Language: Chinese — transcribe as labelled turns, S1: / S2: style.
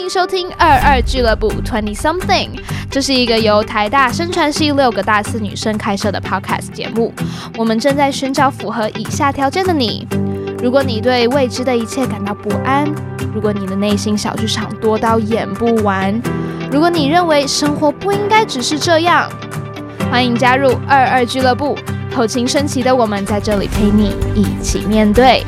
S1: 欢迎收听二二俱乐部 Twenty Something，这是一个由台大生传系六个大四女生开设的 podcast 节目。我们正在寻找符合以下条件的你：如果你对未知的一切感到不安，如果你的内心小剧场多到演不完，如果你认为生活不应该只是这样，欢迎加入二二俱乐部。口琴升旗的我们在这里陪你一起面对。